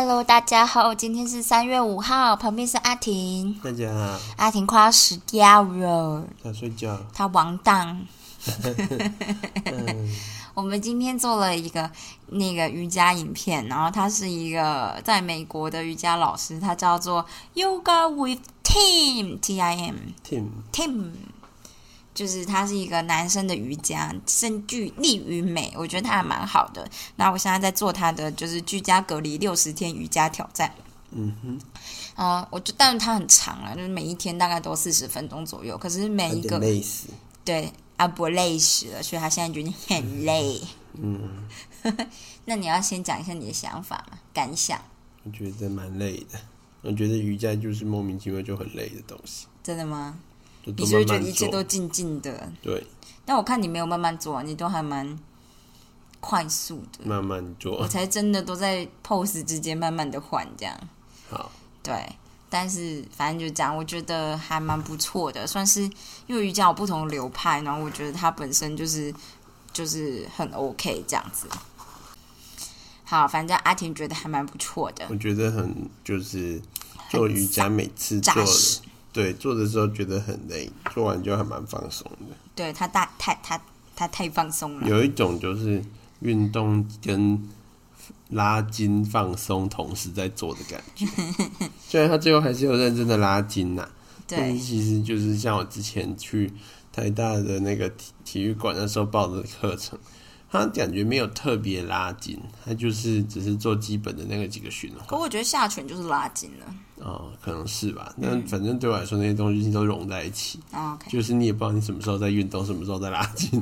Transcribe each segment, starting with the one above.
Hello，大家好，今天是三月五号，旁边是阿婷。大家好，阿婷快要死掉了，她睡觉。她完蛋。嗯，我们今天做了一个那个瑜伽影片，然后他是一个在美国的瑜伽老师，他叫做 Yoga with Tim T I M Tim，Tim，就是他是一个男生的瑜伽，身具力与美，我觉得他还蛮好的。那我现在在做他的就是居家隔离六十天瑜伽挑战。嗯哼，呃，我就但是它很长了，就是每一天大概都四十分钟左右，可是每一个累死。对阿伯累死了，所以他现在觉得很累。嗯，那你要先讲一下你的想法嘛，感想，我觉得蛮累的。我觉得瑜伽就是莫名其妙就很累的东西，真的吗？你是不是觉得一切都。静静的？对，但我看你没有慢慢做啊，你都还蛮快速的，慢慢做我。才真的都在 pose 之间慢慢的换这样。好，对，但是反正就这样，我觉得还蛮不错的，算是因为瑜伽有不同的流派，然后我觉得它本身就是就是很 OK 这样子。好，反正阿婷觉得还蛮不错的我，觉得很就是做瑜伽，每次做。对做的时候觉得很累，做完就还蛮放松的。对他大太他他太放松了，有一种就是运动跟拉筋放松同时在做的感觉，虽然他最后还是有认真的拉筋呐、但对是其实就是像我之前去台大的那个体体育馆那时候报的课程，他感觉没有特别拉筋，他就是只是做基本的那个几个循环。可我觉得下拳就是拉筋了。哦，可能是吧。那反正对我来说，那些东西都融在一起，就是你也不知道你什么时候在运动，什么时候在拉筋，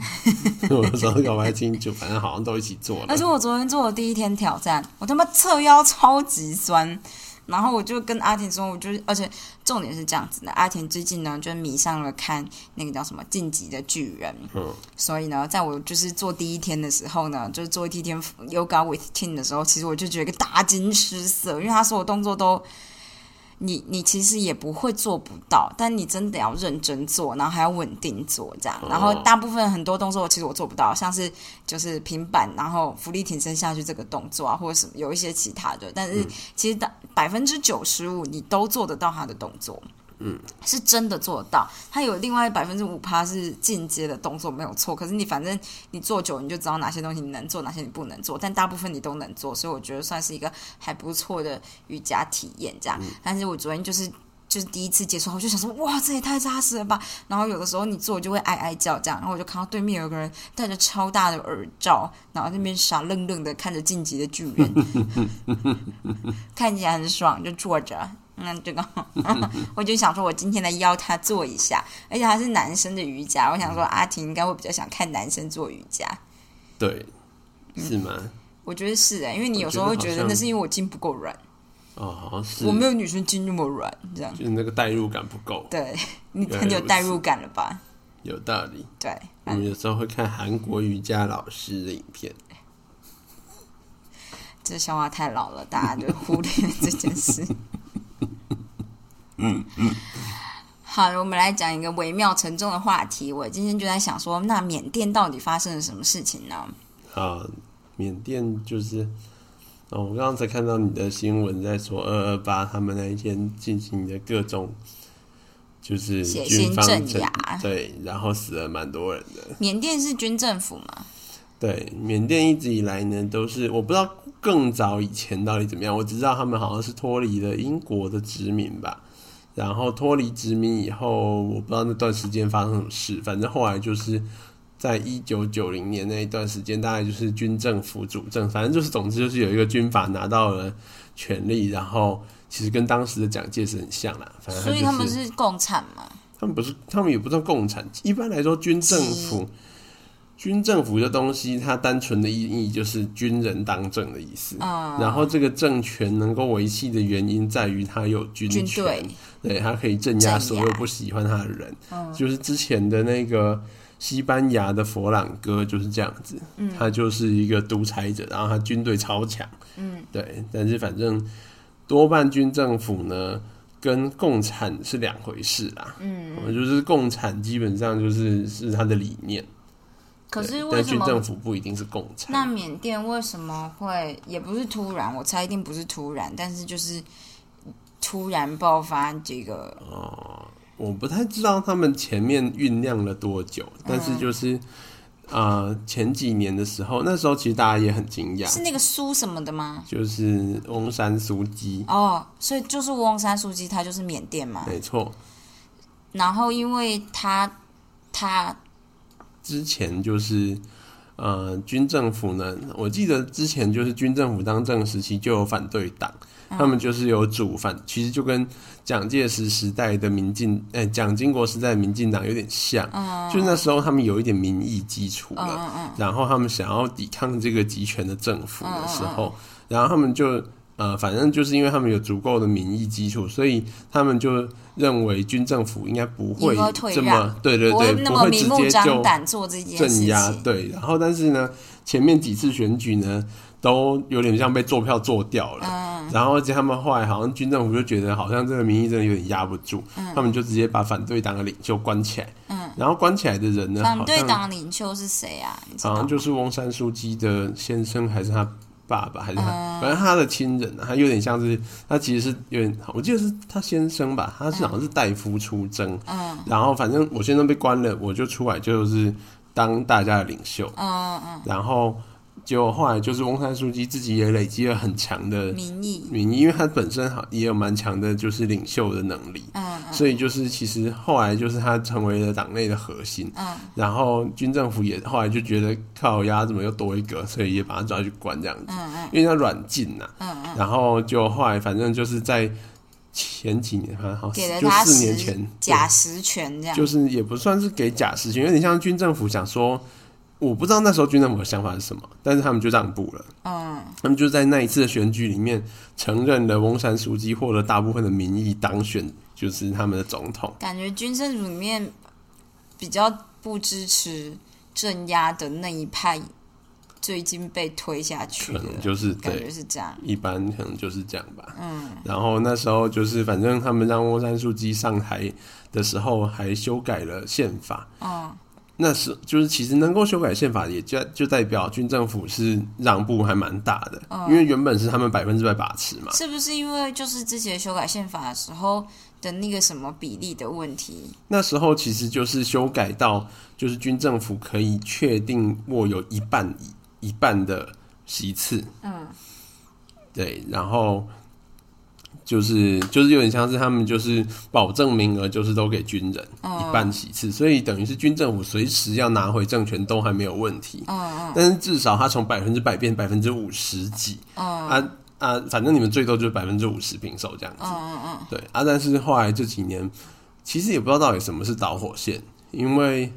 我 有时候搞不太清楚，反正好像都一起做了而且。我昨天做的第一天挑战，我他妈侧腰超级酸，然后我就跟阿田说，我就是，而且重点是这样子的，阿田最近呢就迷上了看那个叫什么《晋级的巨人》，嗯，所以呢，在我就是做第一天的时候呢，就是做第一天 yoga with team 的时候，其实我就觉得大惊失色，因为他所有动作都。你你其实也不会做不到，但你真的要认真做，然后还要稳定做这样。然后大部分很多动作其实我做不到，像是就是平板，然后浮力挺身下去这个动作啊，或者什么有一些其他的。但是其实大百分之九十五你都做得到他的动作。嗯，是真的做得到。它有另外百分之五趴是进阶的动作没有错，可是你反正你做久你就知道哪些东西你能做，哪些你不能做，但大部分你都能做，所以我觉得算是一个还不错的瑜伽体验这样。但是我昨天就是。就是第一次接触，我就想说，哇，这也太扎实了吧！然后有的时候你做就会哀哀叫这样，然后我就看到对面有个人戴着超大的耳罩，然后那边傻愣愣的看着晋级的巨人，看起来很爽，就坐着。那这个，我就想说，我今天来邀他做一下，而且他是男生的瑜伽，我想说阿婷应该会比较想看男生做瑜伽。对，是吗？我觉得是哎、因为你有时候会觉得那是因为我筋不够软，哦，好像是，我没有女生筋那么软，这样。就是那个代入感不够，对你很有代入感了吧？有道理。对，我们有时候会看韩国瑜伽老师的影片，这笑话太老了，大家就忽略了这件事。嗯嗯。好，我们来讲一个微妙沉重的话题。我今天就在想说，那缅甸到底发生了什么事情呢？啊，缅甸就是，哦，我刚刚才看到你的新闻在说二二八他们那一天进行的各种就是血军方腥镇镇压对，然后死了蛮多人的。缅甸是军政府嘛？对，缅甸一直以来呢都是我不知道更早以前到底怎么样，我只知道他们好像是脱离了英国的殖民吧。然后脱离殖民以后，我不知道那段时间发生什么事，反正后来就是在一九九零年那一段时间，大概就是军政府主政，反正就是总之就是有一个军阀拿到了权力，然后其实跟当时的蒋介石很像啦。反正所以他们是共产嘛？他们不是，他们也不算共产。一般来说，军政府，军政府的东西，它单纯的意义就是军人当政的意思。嗯，然后这个政权能够维系的原因在于它有军队。对，它可以镇压所有不喜欢他的人。就是之前的那个西班牙的佛朗哥就是这样子，他就是一个独裁者，然后他军队超强，嗯，对。但是反正多半军政府呢。跟共产是两回事啦，嗯，就是共产基本上就是是他的理念，可是但为什么？军政府不一定是共产。那缅甸为什么会也不是突然？我猜一定不是突然，但是就是突然爆发这个哦我不太知道他们前面酝酿了多久，但是就是。呃，前几年的时候，那时候其实大家也很惊讶，是那个苏什么的吗？就是翁山苏姬，哦，所以就是翁山书记，他就是缅甸嘛。没错，然后因为他他之前就是呃军政府呢，我记得之前就是军政府当政时期就有反对党，他们就是有主反，其实就跟蒋介石时代的民进，哎、蒋经国时代的民进党有点像，就是那时候他们有一点民意基础了，然后他们想要抵抗这个集权的政府的时候，然后他们就。呃，反正就是因为他们有足够的民意基础，所以他们就认为军政府应该不会这么对对对，不会那么明目张接就胆做这件事镇压情。对，然后但是呢，前面几次选举呢，都有点像被做票做掉了。嗯然后而且他们后来好像军政府就觉得好像这个民意真的有点压不住，嗯他们就直接把反对党的领袖关起来。嗯，然后关起来的人呢，反对党领袖是谁啊？好像就是翁山书记的先生还是他爸爸还是他，嗯。反正他的亲人啊，他有点像是他其实是有点，我记得是他先生吧，他是好像是大夫出征，嗯。然后反正我先生被关了，我就出来就是当大家的领袖，嗯嗯，然后结果后来就是翁山书记自己也累积了很强的民意，民意，因为他本身好也有蛮强的就是领袖的能力，嗯所以就是其实后来就是他成为了党内的核心，嗯。然后军政府也后来就觉得靠压怎么又多一个，所以也把他抓去关这样子，嗯嗯。因为他软禁呐、嗯嗯，然后就后来反正就是在前几年，好像给了他四年前假实权这样。就是也不算是给假实权，有点像军政府想说，我不知道那时候军政府的想法是什么，但是他们就让步了。嗯他们就在那一次的选举里面承认了翁山书记获得大部分的民意当选，就是他们的总统。感觉军政府里面比较不支持镇压的那一派，最近被推下去了，可能就是感觉，是这样。一般可能就是这样吧。嗯然后那时候就是，反正他们让翁山书记上台的时候，还修改了宪法。嗯那是就是其实能够修改宪法，也就就代表军政府是让步还蛮大的，嗯因为原本是他们百分之百把持嘛。是不是因为就是之前修改宪法的时候的那个什么比例的问题？那时候其实就是修改到，就是军政府可以确定握有一半一一半的席次，嗯对，然后就是就是有点像是他们就是保证名额就是都给军人、嗯。一半席次，所以等于是军政府随时要拿回政权都还没有问题，但是至少他从百分之百变百分之五十几，嗯。啊啊，反正你们最多就是百分之五十平手这样子，嗯嗯嗯，对啊，但是后来这几年其实也不知道到底什么是导火线，因为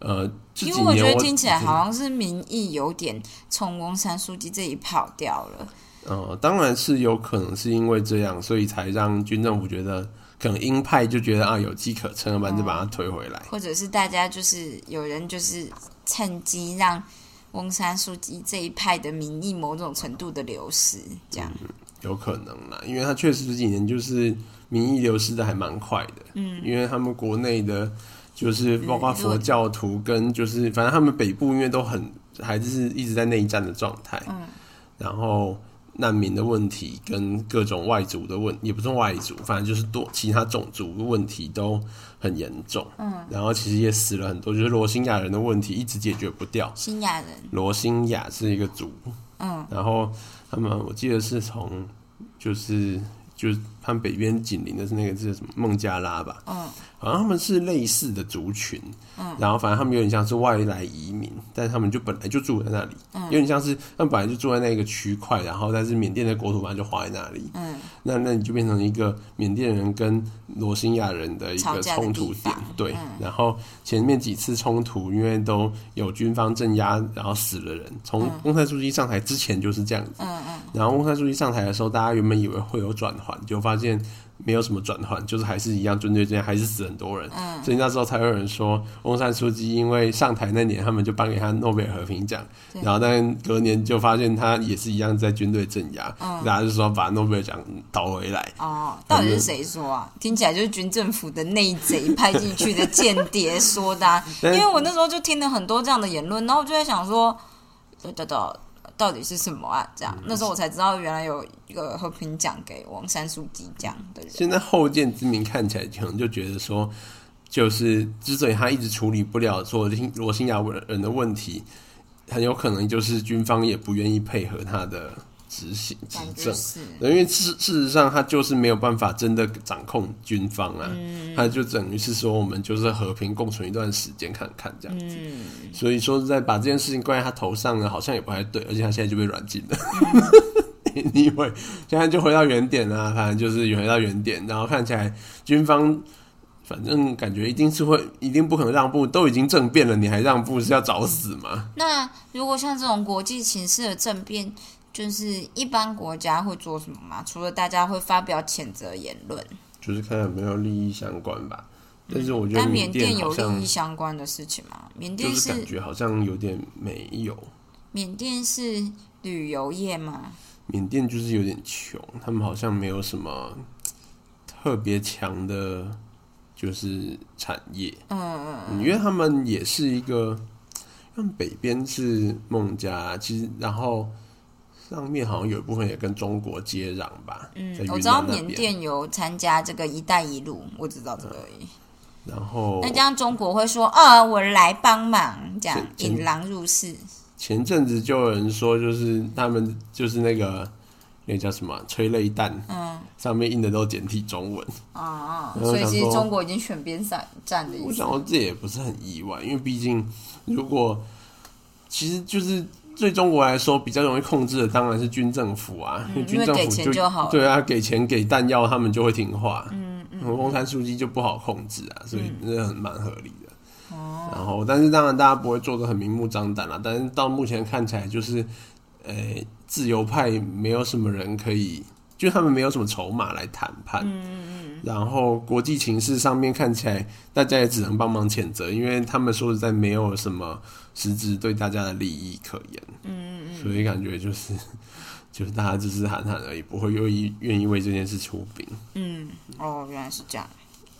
呃因为我觉得听起来好像是民意有点从翁山书记这里跑掉了。呃，当然是有可能是因为这样，所以才让军政府觉得可能鹰派就觉得啊有机可乘，要不然就把它推回来。或者是大家就是有人就是趁机让翁山书记这一派的民意某种程度的流失，这样。有可能啦，因为他确实这几年就是民意流失的还蛮快的，嗯，因为他们国内的，就是包括佛教徒跟就是反正他们北部因为都很还是一直在内战的状态，嗯，然后难民的问题跟各种外族的问，也不是外族，反正就是多其他种族的问题都很严重，嗯，然后其实也死了很多，就是罗兴亚人的问题一直解决不掉，新亚人，罗兴亚是一个族，嗯，然后他们我记得是从就是就是他们北边紧邻的是那个是什么孟加拉吧，嗯，好像他们是类似的族群，嗯，然后反正他们有点像是外来移民，但是他们就本来就住在那里，嗯，有点像是他们本来就住在那个区块，然后但是缅甸的国土本来就划在那里，嗯，那那你就变成一个缅甸人跟罗兴亚人的一个冲突点对，然后前面几次冲突因为都有军方镇压，然后死了人，从翁山书记上台之前就是这样子，嗯嗯。然后翁山书记上台的时候，大家原本以为会有转换，就发现没有什么转换，就是还是一样军队之间还是死很多人。嗯，所以那时候才有人说，翁山书记因为上台那年，他们就颁给他诺贝尔和平奖，然后但隔年就发现他也是一样在军队镇压，嗯大家就说把诺贝尔奖倒回来。哦，到底是谁说啊？听起来就是军政府的内贼派进去的间谍说的、啊。因但为我那时候就听了很多这样的言论，然后我就在想说，到底是什么啊？这样，那时候我才知道原来有一个和平奖给王三书记这样的人。现在后见之明看起来可能就觉得说，就是之所以他一直处理不了说罗兴亚人的问题，很有可能就是军方也不愿意配合他的执行执政。因为事事实上，他就是没有办法真的掌控军方啊，他就等于是说，我们就是和平共存一段时间看看这样子。所以说，在把这件事情怪在他头上呢，好像也不太对，而且他现在就被软禁了。你以为现在就回到原点啊？反正就是回到原点，然后看起来军方反正感觉一定是会，一定不可能让步，都已经政变了，你还让步是要找死吗？那如果像这种国际形势的政变，就是一般国家会做什么吗？除了大家会发表谴责言论，就是看有没有利益相关吧。但是我觉得但缅甸有利益相关的事情吗？缅甸是感觉好像有点没有。缅甸是旅游业吗？缅甸就是有点穷，他们好像没有什么特别强的，就是产业。嗯嗯嗯，因为他们也是一个，他们北边是孟加，其实然后上面好像有一部分也跟中国接壤吧。嗯，我知道。缅甸有参加这个“一带一路”，我知道这个而已。然后那这样中国会说啊，我来帮忙，这样引狼入室。前阵子就有人说，就是他们就是那个那个叫什么催泪弹，嗯上面印的都简体中文。啊所以其实中国已经选边站站的意思我想。说这也不是很意外，因为毕竟如果其实就是对中国来说比较容易控制的当然是军政府啊，嗯因为军政府就好对啊，给钱给弹药他们就会听话。嗯嗯，翁山书记就不好控制啊，所以嗯这很蛮合理的。哦然后，但是当然大家不会做的很明目张胆啦。但是到目前看起来，就是，呃，自由派没有什么人可以，就他们没有什么筹码来谈判。嗯嗯然后国际情势上面看起来，大家也只能帮忙谴责，因为他们说实在没有什么实质对大家的利益可言。嗯嗯所以感觉就是，就是大家只是喊喊而已，不会愿意愿意为这件事出兵。嗯，哦，原来是这样。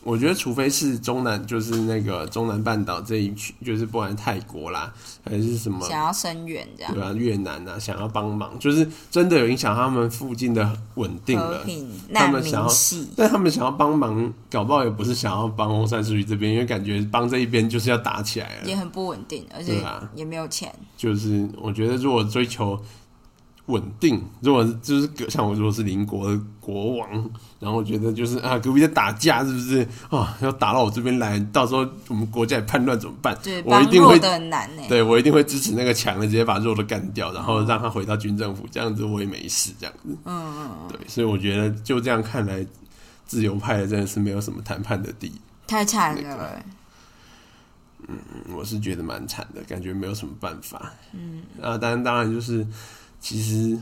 我觉得，除非是中南，就是那个中南半岛这一区，就是不管泰国啦，还是什么，想要声援这样对啊，越南啊，想要帮忙，就是真的有影响他们附近的稳定了。他难们想要。但他们想要帮忙，搞不好也不是想要帮翁山书记这边，因为感觉帮这一边就是要打起来了。也很不稳定，而且也没有钱。就是我觉得，如果追求稳定，如果就是像我如果是邻国的国王，然后我觉得就是啊，隔壁在打架，是不是啊？要打到我这边来，到时候我们国家也叛乱怎么办？对，我一定会难呢。对我一定会支持那个强的，直接把弱的干掉，然后让他回到军政府，这样子我也没事，这样子。嗯嗯，对，所以我觉得就这样看来，自由派的真的是没有什么谈判的地。太惨那了。嗯我是觉得蛮惨的，感觉没有什么办法。嗯，啊，当然当然就是，其实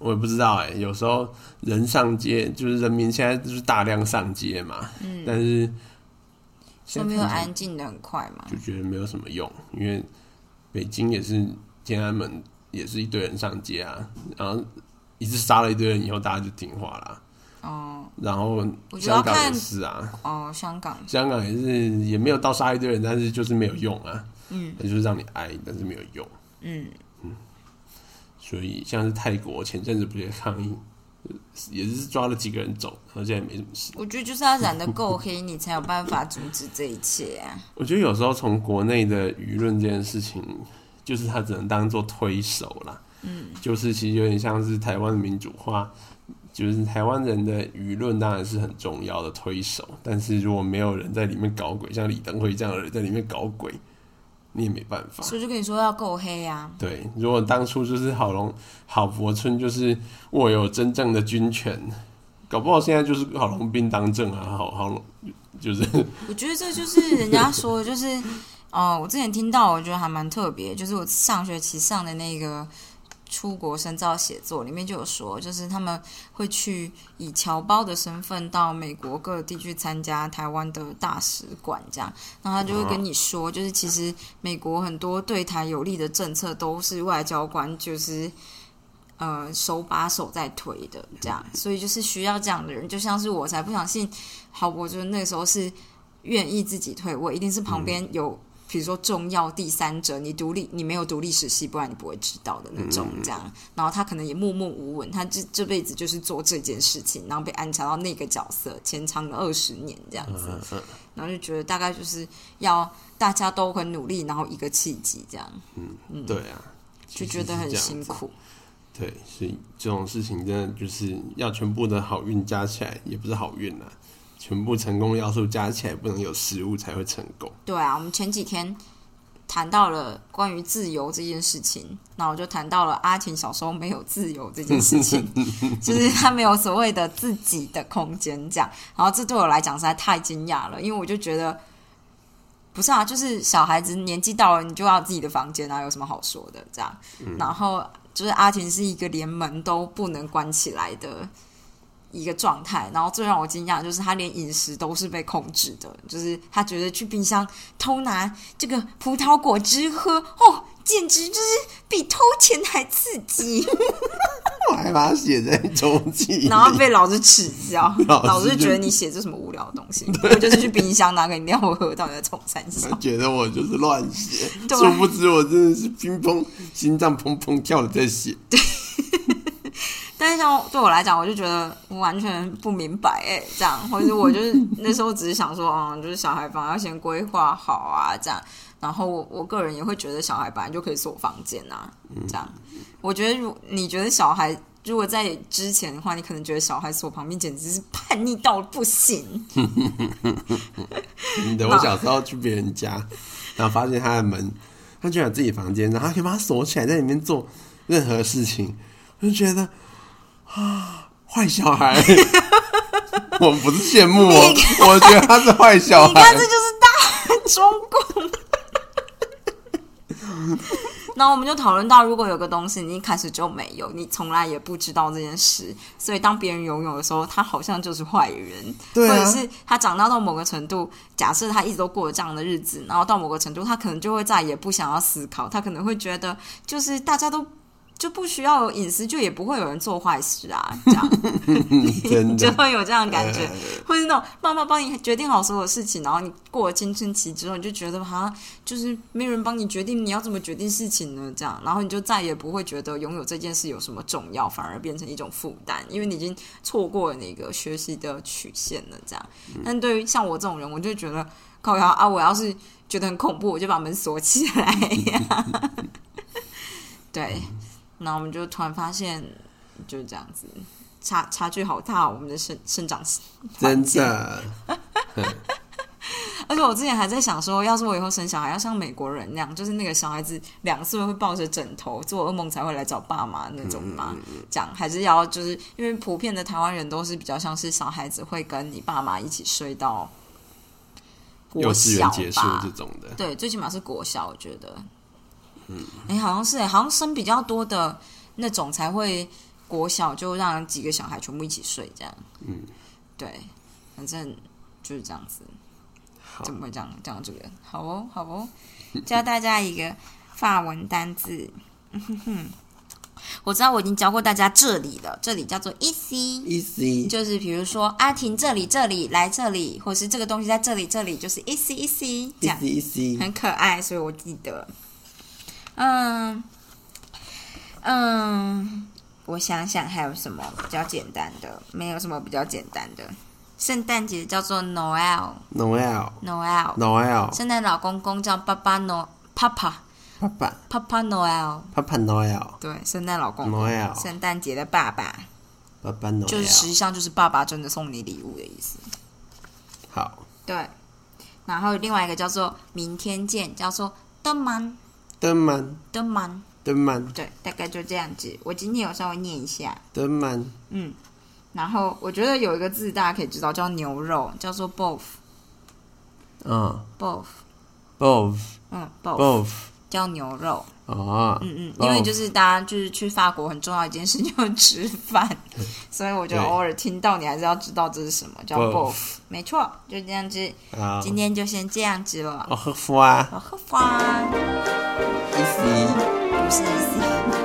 我也不知道哎、有时候人上街，就是人民现在就是大量上街嘛，嗯，但是说没有安静的很快嘛。就觉得没有什么用，因为北京也是天安门也是一堆人上街啊，然后一次杀了一堆人以后，大家就听话啦。哦然后香港也看是啊，哦，香港香港也是也没有到杀一堆人，但是就是没有用啊，嗯，那就是让你挨，但是没有用。嗯，所以像是泰国前阵子不是也抗议，也是抓了几个人走，然后现在也没什么事。我觉得就是要染得够黑，你才有办法阻止这一切啊。我觉得有时候从国内的舆论这件事情，就是他只能当做推手啦。嗯，就是其实有点像是台湾的民主化，就是台湾人的舆论当然是很重要的推手，但是如果没有人在里面搞鬼，像李登辉这样的人在里面搞鬼，你也没办法。所以就跟你说要够黑啊。对，如果当初就是郝龙、郝柏村就是握有真正的军权，搞不好现在就是郝龙斌当政啊，郝郝龙就是 我觉得这就是人家说的，就是哦，我之前听到，我觉得还蛮特别，就是我上学期上的那个出国深造写作，里面就有说，就是他们会去以侨胞的身份到美国各地去参加台湾的大使馆，这样，然后他就会跟你说，就是其实美国很多对台有利的政策都是外交官就是呃手把手在推的，这样，所以就是需要这样的人，就像是我才不相信，好，我觉得那时候是愿意自己退我，一定是旁边有。比如说重要第三者，你独立，你没有读历史系，不然你不会知道的那种，这样。然后他可能也默默无闻，他这这辈子就是做这件事情，然后被安插到那个角色，潜藏了二十年这样子。然后就觉得大概就是要大家都很努力，然后一个契机这样。嗯嗯，对啊，就觉得很辛苦。对，所以这种事情真的就是要全部的好运加起来，也不是好运啊。全部成功要素加起来，不能有失误才会成功。对啊，我们前几天谈到了关于自由这件事情，那我就谈到了阿晴小时候没有自由这件事情，就是他没有所谓的自己的空间，这样。然后这对我来讲实在太惊讶了，因为我就觉得不是啊，就是小孩子年纪到了，你就要自己的房间啊，有什么好说的？这样。然后就是阿婷是一个连门都不能关起来的。一个状态，然后最让我惊讶就是他连饮食都是被控制的，就是他觉得去冰箱偷拿这个葡萄果汁喝，哦，简直就是比偷钱还刺激。我还把它写在周记，然后被老师耻笑，老师觉得你写这什么无聊的东西，我就是去冰箱拿个饮料喝，到底在冲三笑。觉得我就是乱写，殊不知我真的是砰砰心脏砰砰跳的在写。对。但是像对我来讲，我就觉得我完全不明白哎，这样，或者我就是那时候只是想说，嗯，就是小孩房要先规划好啊，这样。然后我我个人也会觉得小孩本来就可以锁房间啊，这样。我觉得如你觉得小孩如果在之前的话，你可能觉得小孩锁旁边简直是叛逆到不行。的，我小时候去别人家，然后发现他的门，他居然自己房间，然后可以把它锁起来，在里面做任何事情，我就觉得。啊，坏小孩！我不是羡慕哦，我觉得他是坏小孩。你看，这就是大中共。那我们就讨论到，如果有个东西你一开始就没有，你从来也不知道这件事，所以当别人拥有的时候，他好像就是坏人，或者是他长大到某个程度，假设他一直都过着这样的日子，然后到某个程度，他可能就会再也不想要思考，他可能会觉得，就是大家都。就不需要有隐私，就也不会有人做坏事啊，这样，就会有这样的感觉，或者那种妈妈帮你决定好所有事情，然后你过了青春期之后，你就觉得好像就是没有人帮你决定你要怎么决定事情呢，这样，然后你就再也不会觉得拥有这件事有什么重要，反而变成一种负担，因为你已经错过了那个学习的曲线了，这样。但对于像我这种人，我就觉得靠呀啊，我要是觉得很恐怖，我就把门锁起来呀，对。那我们就突然发现，就是这样子，差差距好大。我们的生生长真的，而且我之前还在想说，要是我以后生小孩，要像美国人那样，就是那个小孩子两岁会抱着枕头做噩梦才会来找爸妈那种嘛？这样还是要就是因为普遍的台湾人都是比较像是小孩子会跟你爸妈一起睡到幼稚园结束这种的，对，最起码是国小，我觉得。嗯，哎，好像是哎，好像生比较多的那种才会国小就让几个小孩全部一起睡这样。嗯，对，反正就是这样子。怎么会这样讲这个？好哦，好哦，教大家一个法文单字。我知道我已经教过大家这里了，这里叫做 easy，easy 就是比如说阿婷这里这里来这里，或是这个东西在这里这里，就是 easy easy 这样，easy 很可爱，所以我记得。嗯嗯，我想想还有什么比较简单的？没有什么比较简单的。圣诞节叫做 Noel，Noel，Noel，Noel。圣诞老公公叫爸爸 No，Papa，Papa Noel，Papa Noel。对，圣诞老公，Noel，圣诞节的爸爸，爸爸 Noel，就是实际上就是爸爸真的送你礼物的意思。好，对。然后另外一个叫做明天见，叫做 The Man。登曼，登曼，登曼，对，大概就这样子。我今天有稍微念一下，登曼，嗯，然后我觉得有一个字大家可以知道，叫牛肉，叫做 both，嗯，both，both，嗯，both，叫牛肉。哦，嗯嗯，因为就是大家就是去法国很重要一件事就是吃饭，所以我就对偶尔听到你还是要知道这是什么叫 Bof bof。没错，就这样子。今天就先这样子了。哦，喝花，我喝花，意思。不是意思。